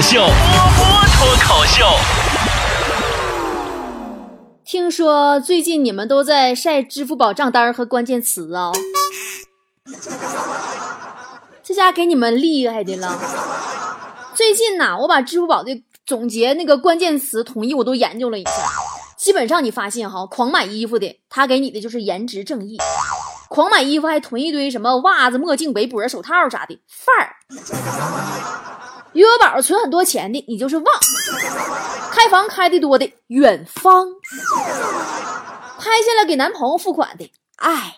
秀，波波脱口秀。听说最近你们都在晒支付宝账单和关键词啊、这家给你们厉害的了。最近呐，我把支付宝的总结那个关键词统一我都研究了一下，基本上你发现哈，狂买衣服的他给你的就是颜值正义，狂买衣服还囤一堆什么袜子、墨镜、围脖、手套啥的范儿。余额宝存很多钱的，你就是旺；开房开的多的，远方；拍下来给男朋友付款的，爱；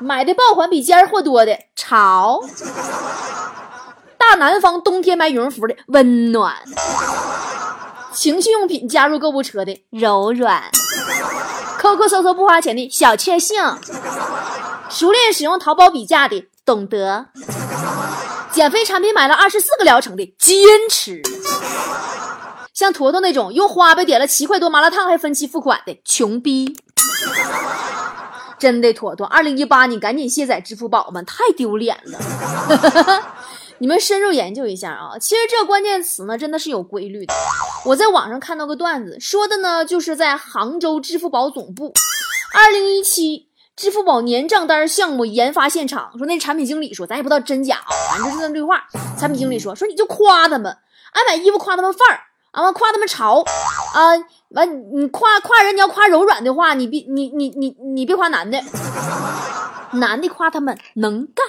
买的爆款比尖货多的，潮；大南方冬天买羽绒服的，温暖；情趣用品加入购物车的，柔软；抠抠搜搜不花钱的，小确幸；熟练使用淘宝比价的，懂得。减肥产品买了二十四个疗程的坚持，像坨坨那种用花呗点了七块多麻辣烫还分期付款的穷逼，真的坨坨，二零一八你赶紧卸载支付宝吧，太丢脸了。你们深入研究一下啊，其实这关键词呢真的是有规律的。我在网上看到个段子，说的呢就是在杭州支付宝总部，二零一七。支付宝年账单项目研发现场说，那产品经理说，咱也不知道真假啊，反正就是那对话。产品经理说，说你就夸他们，爱买衣服夸他们范儿，啊完夸他们潮，啊完你夸夸人，你要夸柔软的话，你别你你你你别夸男的，男的夸他们能干，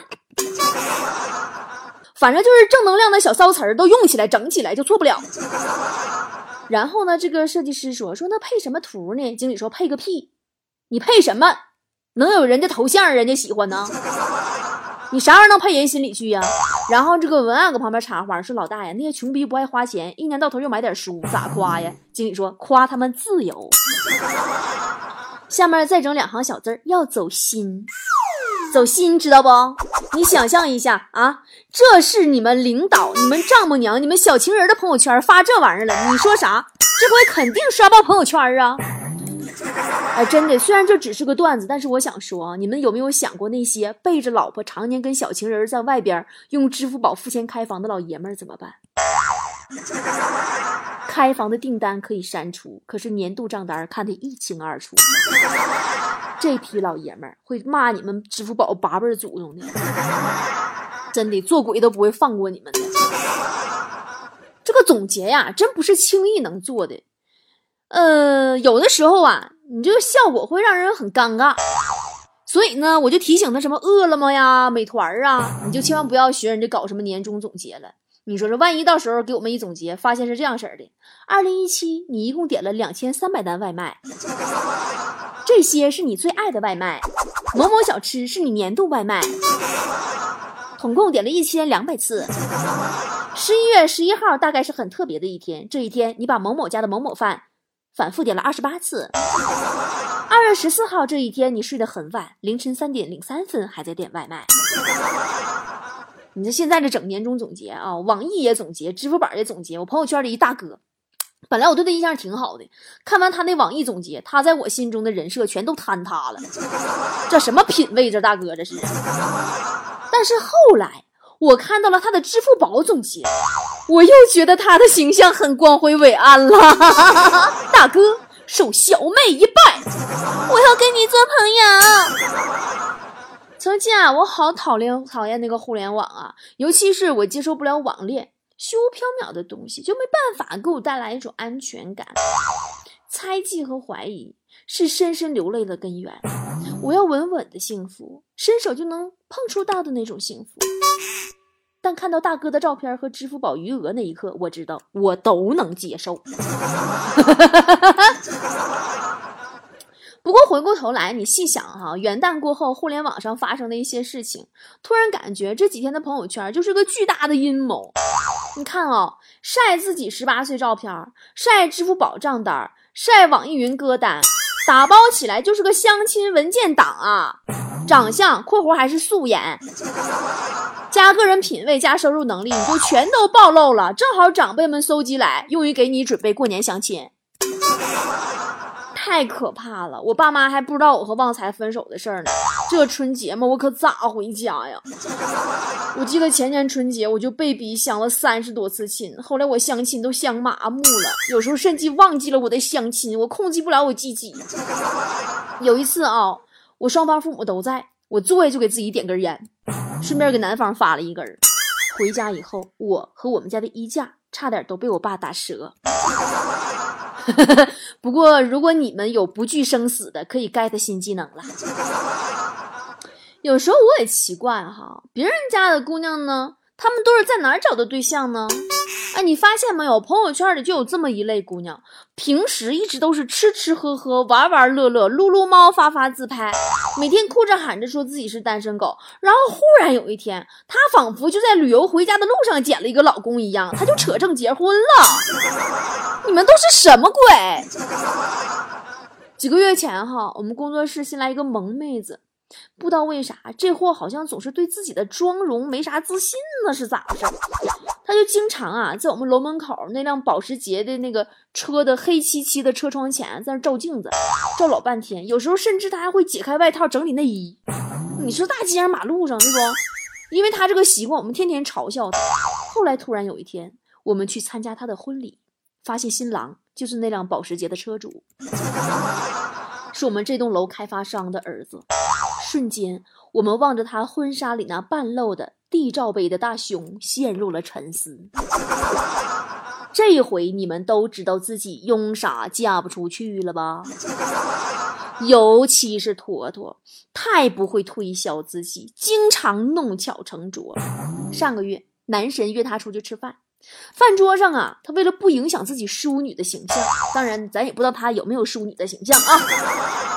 反正就是正能量的小骚词儿都用起来整起来就错不了。然后呢，这个设计师说说那配什么图呢？经理说配个屁，你配什么？能有人家头像人家喜欢呢？你啥玩意儿能配人心里去呀？然后这个文案搁旁边插话说：“老大爷，那些穷逼不爱花钱，一年到头就买点书，咋夸呀？”经理说：“夸他们自由。”下面再整两行小字儿：要走心，走心知道不？你想象一下啊，这是你们领导、你们丈母娘、你们小情人的朋友圈发这玩意儿了，你说啥？这回肯定刷爆朋友圈啊！哎，真的，虽然这只是个段子，但是我想说啊，你们有没有想过那些背着老婆常年跟小情人在外边用支付宝付钱开房的老爷们儿怎么办？开房的订单可以删除，可是年度账单看得一清二楚。这批老爷们儿会骂你们支付宝八辈祖宗的，真的做鬼都不会放过你们的。这个总结呀，真不是轻易能做的。呃，有的时候啊，你这个效果会让人很尴尬，所以呢，我就提醒他什么饿了么呀、美团啊，你就千万不要学人家搞什么年终总结了。你说说，万一到时候给我们一总结，发现是这样式儿的：二零一七，你一共点了两千三百单外卖，这些是你最爱的外卖，某某小吃是你年度外卖，统共点了一千两百次。十一月十一号大概是很特别的一天，这一天你把某某家的某某饭。反复点了二十八次。二月十四号这一天，你睡得很晚，凌晨三点零三分还在点外卖。你这现在这整年终总结啊，网易也总结，支付宝也总结。我朋友圈里一大哥，本来我对他印象挺好的，看完他那网易总结，他在我心中的人设全都坍塌了。这什么品味？这大哥这是。但是后来我看到了他的支付宝总结。我又觉得他的形象很光辉伟岸了，大哥，受小妹一拜，我要跟你做朋友。曾经啊，我好讨厌讨厌那个互联网啊，尤其是我接受不了网恋，虚无缥缈的东西就没办法给我带来一种安全感。猜忌和怀疑是深深流泪的根源。我要稳稳的幸福，伸手就能碰触到的那种幸福。但看到大哥的照片和支付宝余额那一刻，我知道我都能接受。不过回过头来，你细想哈，元旦过后，互联网上发生的一些事情，突然感觉这几天的朋友圈就是个巨大的阴谋。你看啊，晒自己十八岁照片，晒支付宝账单，晒网易云歌单，打包起来就是个相亲文件档啊！长相（括弧还是素颜）。加个人品味，加收入能力，你就全都暴露了。正好长辈们搜集来，用于给你准备过年相亲，太可怕了！我爸妈还不知道我和旺财分手的事儿呢。这春节嘛，我可咋回家呀？我记得前年春节我就被逼相了三十多次亲，后来我相亲都相麻木了，有时候甚至忘记了我的相亲，我控制不了我自己。有一次啊，我双方父母都在，我坐下就给自己点根烟，顺便给男方发了一根。回家以后，我和我们家的衣架差点都被我爸打折。不过，如果你们有不惧生死的，可以 get 新技能了。有时候我也奇怪哈，别人家的姑娘呢，他们都是在哪儿找的对象呢？哎，你发现没有？朋友圈里就有这么一类姑娘，平时一直都是吃吃喝喝、玩玩乐乐、撸撸猫、发发自拍，每天哭着喊着说自己是单身狗。然后忽然有一天，她仿佛就在旅游回家的路上捡了一个老公一样，她就扯证结婚了。你们都是什么鬼？几个月前哈，我们工作室新来一个萌妹子。不知道为啥，这货好像总是对自己的妆容没啥自信呢，是咋回事？他就经常啊，在我们楼门口那辆保时捷的那个车的黑漆漆的车窗前，在那照镜子，照老半天。有时候甚至他还会解开外套整理内衣。你说大街上马路上，对不？因为他这个习惯，我们天天嘲笑他。后来突然有一天，我们去参加他的婚礼，发现新郎就是那辆保时捷的车主，是我们这栋楼开发商的儿子。瞬间，我们望着他婚纱里那半露的 D 罩杯的大胸，陷入了沉思。这一回，你们都知道自己用啥嫁不出去了吧？尤其是坨坨，太不会推销自己，经常弄巧成拙。上个月，男神约他出去吃饭，饭桌上啊，他为了不影响自己淑女的形象，当然，咱也不知道他有没有淑女的形象啊。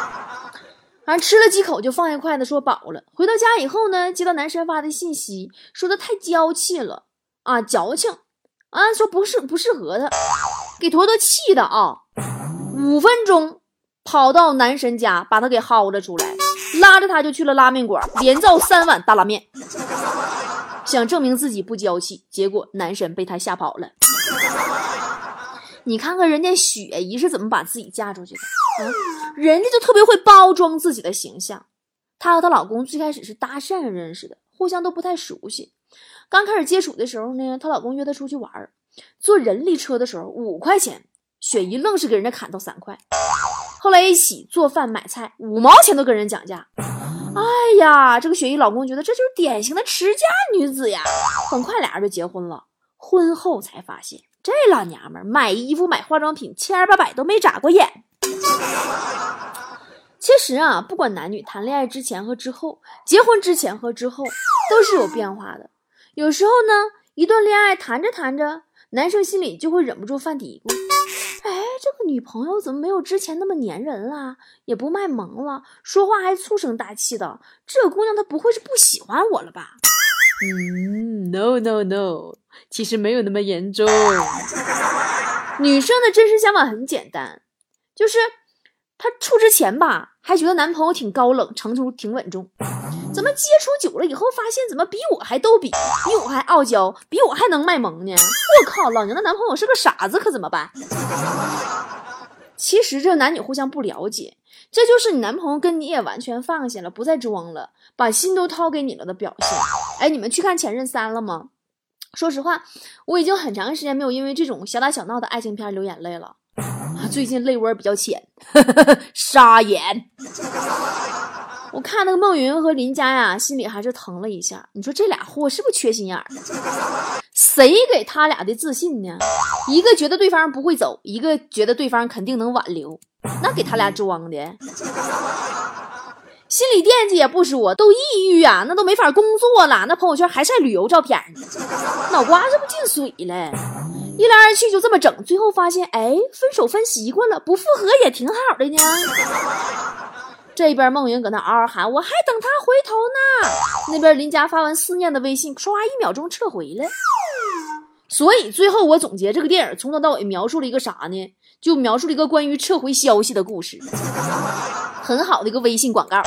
反正吃了几口就放下筷子，说饱了。回到家以后呢，接到男神发的信息，说他太娇气了啊，矫情啊，说不适不适合他，给坨坨气的啊，五分钟跑到男神家把他给薅了出来，拉着他就去了拉面馆，连造三碗大拉面，想证明自己不娇气，结果男神被他吓跑了。你看看人家雪姨是怎么把自己嫁出去的啊？人家就特别会包装自己的形象。她和她老公最开始是搭讪认识的，互相都不太熟悉。刚开始接触的时候呢，她老公约她出去玩儿坐人力车的时候五块钱，雪姨愣是给人家砍到三块。后来一起做饭买菜，五毛钱都跟人讲价。哎呀，这个雪姨老公觉得这就是典型的持家女子呀。很快俩人就结婚了。婚后才发现，这老娘们买衣服买化妆品千儿八百都没眨过眼。其实啊，不管男女谈恋爱之前和之后，结婚之前和之后，都是有变化的。有时候呢，一段恋爱谈着谈着，男生心里就会忍不住犯嘀咕：哎，这个女朋友怎么没有之前那么粘人了，也不卖萌了，说话还粗声大气的？这姑娘她不会是不喜欢我了吧？嗯，no no no，其实没有那么严重。女生的真实想法很简单。就是，她处之前吧，还觉得男朋友挺高冷，成熟挺稳重。怎么接触久了以后，发现怎么比我还逗比，比我还傲娇，比我还能卖萌呢？我靠，老娘的男朋友是个傻子，可怎么办？其实这男女互相不了解，这就是你男朋友跟你也完全放下了，不再装了，把心都掏给你了的表现。哎，你们去看《前任三》了吗？说实话，我已经很长时间没有因为这种小打小闹的爱情片流眼泪了。最近泪窝比较浅，沙眼。我看那个孟云和林佳呀，心里还是疼了一下。你说这俩货是不是缺心眼儿？谁给他俩的自信呢？一个觉得对方不会走，一个觉得对方肯定能挽留，那给他俩装的。心里惦记也不说，都抑郁啊，那都没法工作了。那朋友圈还晒旅游照片呢，脑瓜子不进水了。一来二去就这么整，最后发现，哎，分手分习惯了，不复合也挺好的呢。这边梦云搁那嗷嗷喊，我还等他回头呢。那边林佳发完思念的微信，唰一秒钟撤回了。所以最后我总结这个电影从头到尾描述了一个啥呢？就描述了一个关于撤回消息的故事，很好的一个微信广告。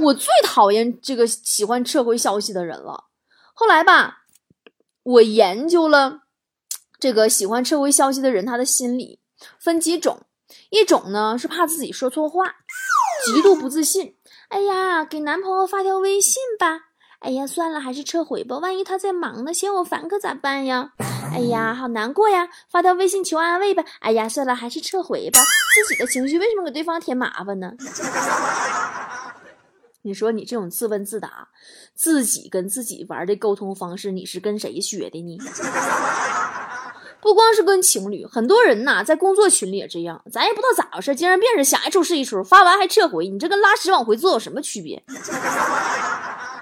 我最讨厌这个喜欢撤回消息的人了。后来吧，我研究了。这个喜欢撤回消息的人，他的心理分几种。一种呢是怕自己说错话，极度不自信。哎呀，给男朋友发条微信吧。哎呀，算了，还是撤回吧。万一他在忙呢，嫌我烦可咋办呀？哎呀，好难过呀！发条微信求安慰吧。哎呀，算了，还是撤回吧。自己的情绪为什么给对方添麻烦呢？你说你这种自问自答、自己跟自己玩的沟通方式，你是跟谁学的呢？不光是跟情侣，很多人呐，在工作群里也这样。咱也不知道咋回事，精神病似的，想一出是一出，发完还撤回，你这跟拉屎往回坐有什么区别？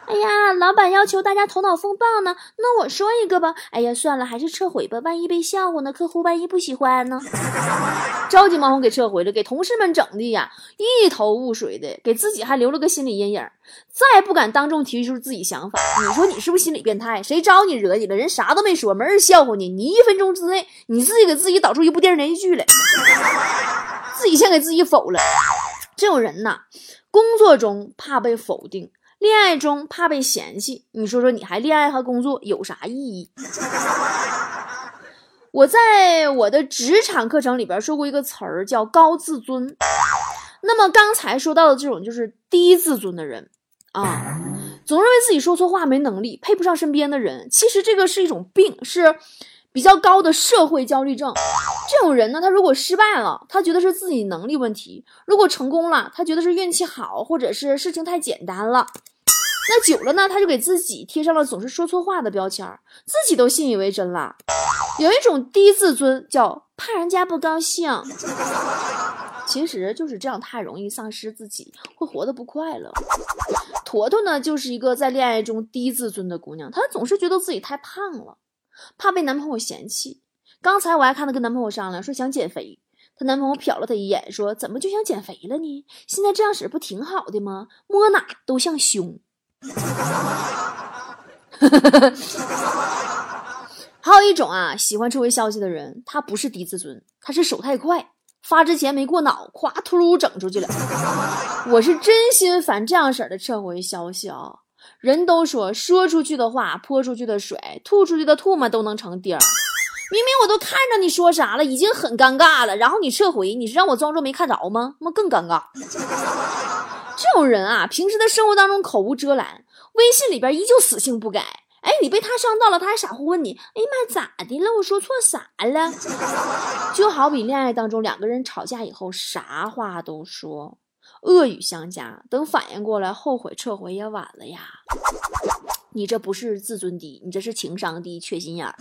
哎呀，老板要求大家头脑风暴呢，那我说一个吧。哎呀，算了，还是撤回吧，万一被笑话呢？客户万一不喜欢呢？着急忙慌给撤回了，给同事们整的呀一头雾水的，给自己还留了个心理阴影，再不敢当众提出自己想法。你说你是不是心理变态？谁招你惹你了？人啥都没说，没人笑话你，你一分钟之内你自己给自己导出一部电视连续剧来，自己先给自己否了。这种人呐，工作中怕被否定。恋爱中怕被嫌弃，你说说你还恋爱和工作有啥意义？我在我的职场课程里边说过一个词儿叫高自尊。那么刚才说到的这种就是低自尊的人啊，总认为自己说错话没能力，配不上身边的人。其实这个是一种病，是比较高的社会焦虑症。这种人呢，他如果失败了，他觉得是自己能力问题；如果成功了，他觉得是运气好，或者是事情太简单了。那久了呢，他就给自己贴上了总是说错话的标签，自己都信以为真了。有一种低自尊，叫怕人家不高兴，其实就是这样，太容易丧失自己，会活得不快乐。坨坨呢，就是一个在恋爱中低自尊的姑娘，她总是觉得自己太胖了，怕被男朋友嫌弃。刚才我还看她跟男朋友商量，说想减肥。她男朋友瞟了她一眼，说：“怎么就想减肥了呢？现在这样式不挺好的吗？摸哪都像胸。” 还有一种啊，喜欢撤回消息的人，他不是低自尊，他是手太快，发之前没过脑，咵突噜整出去了。我是真心烦这样式的撤回消息啊！人都说说出去的话泼出去的水，吐出去的唾沫都能成钉儿。明明我都看着你说啥了，已经很尴尬了，然后你撤回，你是让我装作没看着吗？那更尴尬。这种人啊，平时在生活当中口无遮拦，微信里边依旧死性不改。哎，你被他伤到了，他还傻乎乎问你：“哎呀妈，咋的了？我说错啥了？”就好比恋爱当中两个人吵架以后，啥话都说，恶语相加，等反应过来，后悔撤回也晚了呀。你这不是自尊低，你这是情商低、缺心眼儿。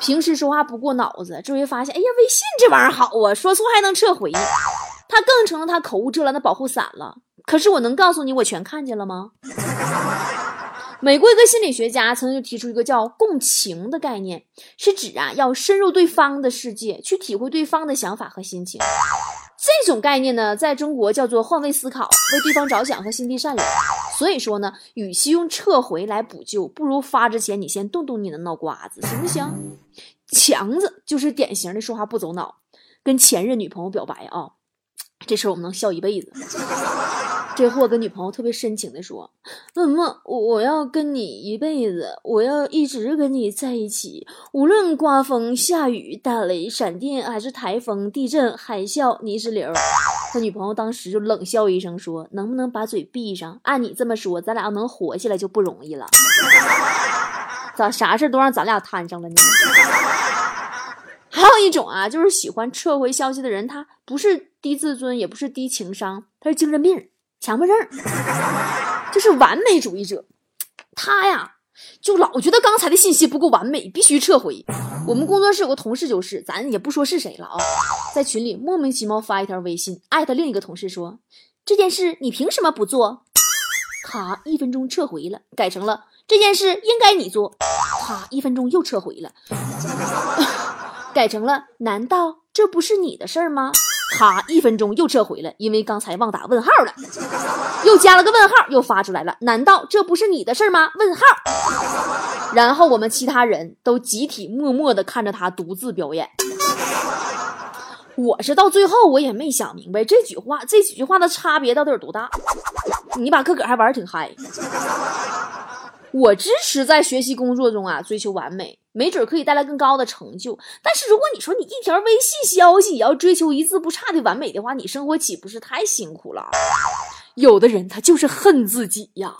平时说话不过脑子，这回发现，哎呀，微信这玩意儿好啊，说错还能撤回，他更成了他口无遮拦的保护伞了。可是我能告诉你，我全看见了吗？美国一个心理学家曾经就提出一个叫共情的概念，是指啊，要深入对方的世界，去体会对方的想法和心情。这种概念呢，在中国叫做换位思考，为对方着想和心地善良。所以说呢，与其用撤回来补救，不如发之前你先动动你的脑瓜子，行不行？强子就是典型的说话不走脑，跟前任女朋友表白啊，这事儿我们能笑一辈子。这货跟女朋友特别深情的说：“怎么，我要跟你一辈子，我要一直跟你在一起，无论刮风下雨、打雷闪电，还是台风、地震、海啸、泥石流。”他女朋友当时就冷笑一声说：“能不能把嘴闭上？按你这么说，咱俩要能活下来就不容易了。咋啥事都让咱俩摊上了呢？”还有一种啊，就是喜欢撤回消息的人，他不是低自尊，也不是低情商，他是精神病。强迫症，就是完美主义者。他呀，就老觉得刚才的信息不够完美，必须撤回。我们工作室有个同事就是，咱也不说是谁了啊，在群里莫名其妙发一条微信，艾特另一个同事说：“这件事你凭什么不做？”他一分钟撤回了，改成了这件事应该你做。他一分钟又撤回了，改成了难道这不是你的事儿吗？他一分钟又撤回了，因为刚才忘打问号了，又加了个问号，又发出来了。难道这不是你的事儿吗？问号。然后我们其他人都集体默默的看着他独自表演。我是到最后我也没想明白这句话这几句话的差别到底有多大。你把自个还玩挺嗨。我支持在学习工作中啊追求完美，没准可以带来更高的成就。但是如果你说你一条微信消息也要追求一字不差的完美的话，你生活岂不是太辛苦了？有的人他就是恨自己呀，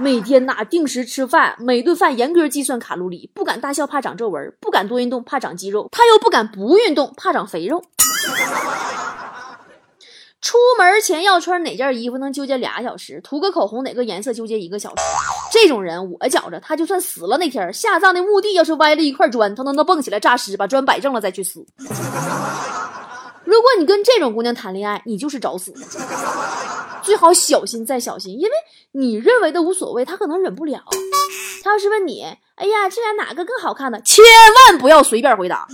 每天呐定时吃饭，每顿饭严格计算卡路里，不敢大笑怕长皱纹，不敢多运动怕长肌肉，他又不敢不运动怕长肥肉。出门前要穿哪件衣服能纠结俩小时，涂个口红哪个颜色纠结一个小时。这种人我觉着他就算死了那天下葬的墓地要是歪了一块砖，他都能蹦起来诈尸，把砖摆正了再去死。如果你跟这种姑娘谈恋爱，你就是找死。最好小心再小心，因为你认为的无所谓，他可能忍不了。他要是问你，哎呀，这俩哪个更好看呢？千万不要随便回答。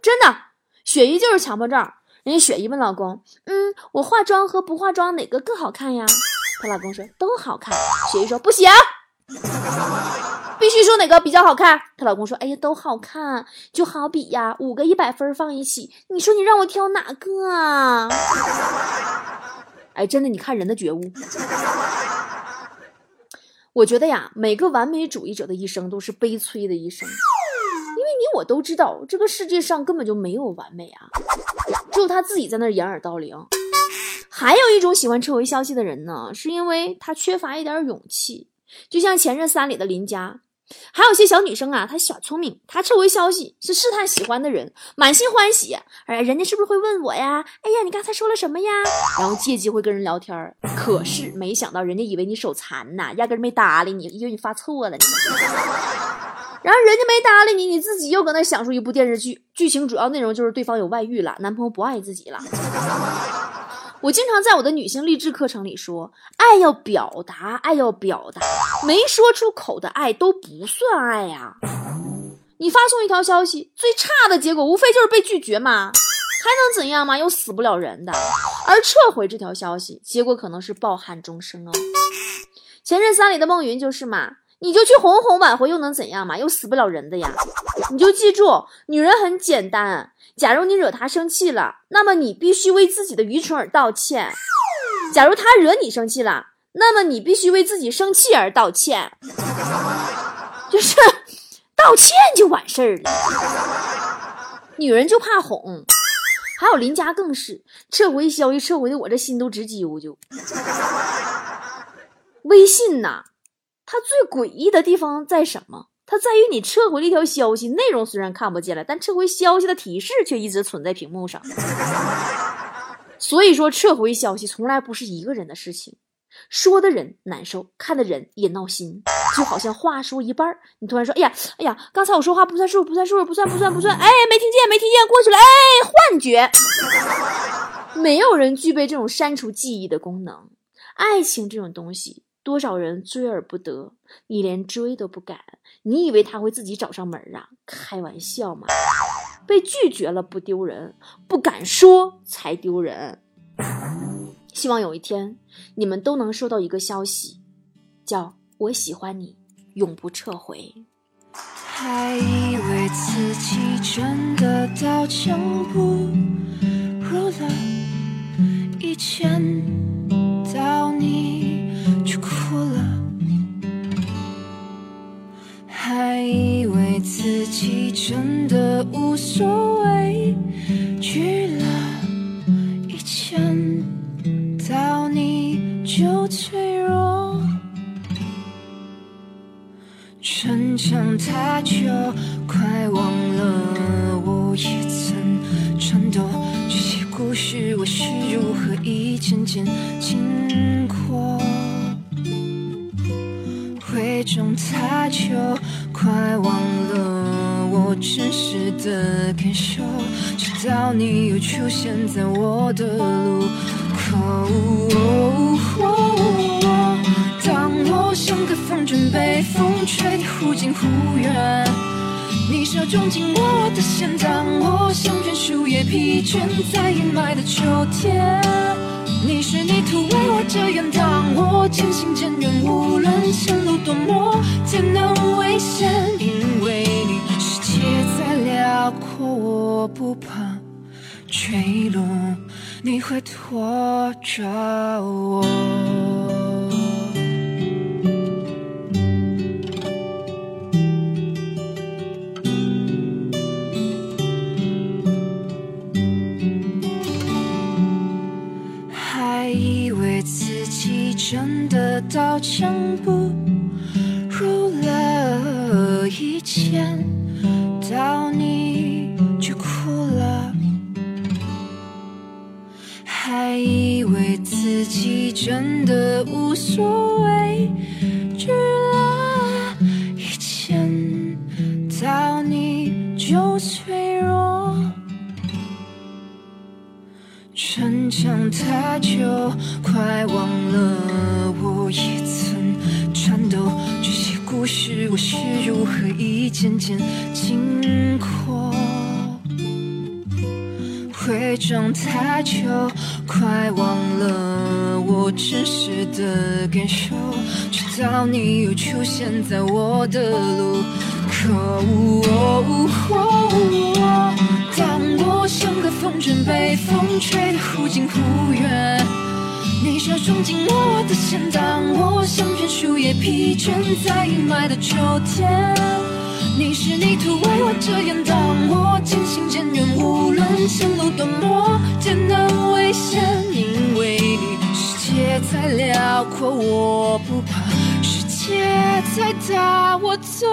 真的，雪姨就是强迫症。人家雪姨问老公：“嗯，我化妆和不化妆哪个更好看呀？”她老公说：“都好看。”雪姨说：“不行，必须说哪个比较好看。”她老公说：“哎呀，都好看，就好比呀，五个一百分放一起，你说你让我挑哪个啊？” 哎，真的，你看人的觉悟。我觉得呀，每个完美主义者的一生都是悲催的一生，因为你我都知道，这个世界上根本就没有完美啊。只有他自己在那掩耳盗铃。还有一种喜欢撤回消息的人呢，是因为他缺乏一点勇气。就像《前任三》里的林佳，还有些小女生啊，她小聪明，她撤回消息是试探喜欢的人，满心欢喜。哎，人家是不是会问我呀？哎呀，你刚才说了什么呀？然后借机会跟人聊天。可是没想到，人家以为你手残呐，压根没搭理你，以为你发错了呢。然后人家没搭理你，你自己又搁那想出一部电视剧，剧情主要内容就是对方有外遇了，男朋友不爱自己了。我经常在我的女性励志课程里说，爱要表达，爱要表达，没说出口的爱都不算爱呀。你发送一条消息，最差的结果无非就是被拒绝嘛，还能怎样嘛？又死不了人的。而撤回这条消息，结果可能是抱憾终生哦。前任三里的孟云就是嘛。你就去哄哄挽回又能怎样嘛？又死不了人的呀！你就记住，女人很简单。假如你惹她生气了，那么你必须为自己的愚蠢而道歉；假如她惹你生气了，那么你必须为自己生气而道歉。就是 道歉就完事儿了。女人就怕哄，还有林家更是撤回消息，撤回的我这心都直揪揪。微信呐。它最诡异的地方在什么？它在于你撤回了一条消息，内容虽然看不见了，但撤回消息的提示却一直存在屏幕上。所以说，撤回消息从来不是一个人的事情，说的人难受，看的人也闹心。就好像话说一半你突然说：“哎呀，哎呀，刚才我说话不算数，不算数，不算，不算，不算。”哎，没听见，没听见，过去了。哎，幻觉。没有人具备这种删除记忆的功能。爱情这种东西。多少人追而不得，你连追都不敢，你以为他会自己找上门啊？开玩笑嘛！被拒绝了不丢人，不敢说才丢人。希望有一天你们都能收到一个消息，叫我喜欢你，永不撤回。还以为自己真的刀枪不入了，以前自己真的无所谓，去了，一见到你就脆弱，逞强太久，快忘了我也曾颤抖。这些故事我是如何一件件经过。伪装太久，的感受，直到你又出现在我的路口。当我像个风筝被风吹得忽近忽远，你手中紧握我的线，当我像片树叶疲倦在阴霾的秋天。你是泥土为我遮掩，当我渐行渐远，无论前路多么艰难危险，因为你压过我不怕坠落，你会拖着我。还以为自己真的刀枪不入了，以前。所谓，知了。一见到你就脆弱。逞强太久，快忘了我也曾颤抖。这些故事我是如何一件件经伪装太久，快忘了我真实的感受。直到你又出现在我的路口。当我像个风筝被风吹得忽近忽远，你手中紧握我的线，当我像片树叶疲倦在阴霾的秋天，你是泥土为我遮掩，当我渐行渐远，无论前路多么艰难危险，因为你世界再辽阔我不怕，世界再大我走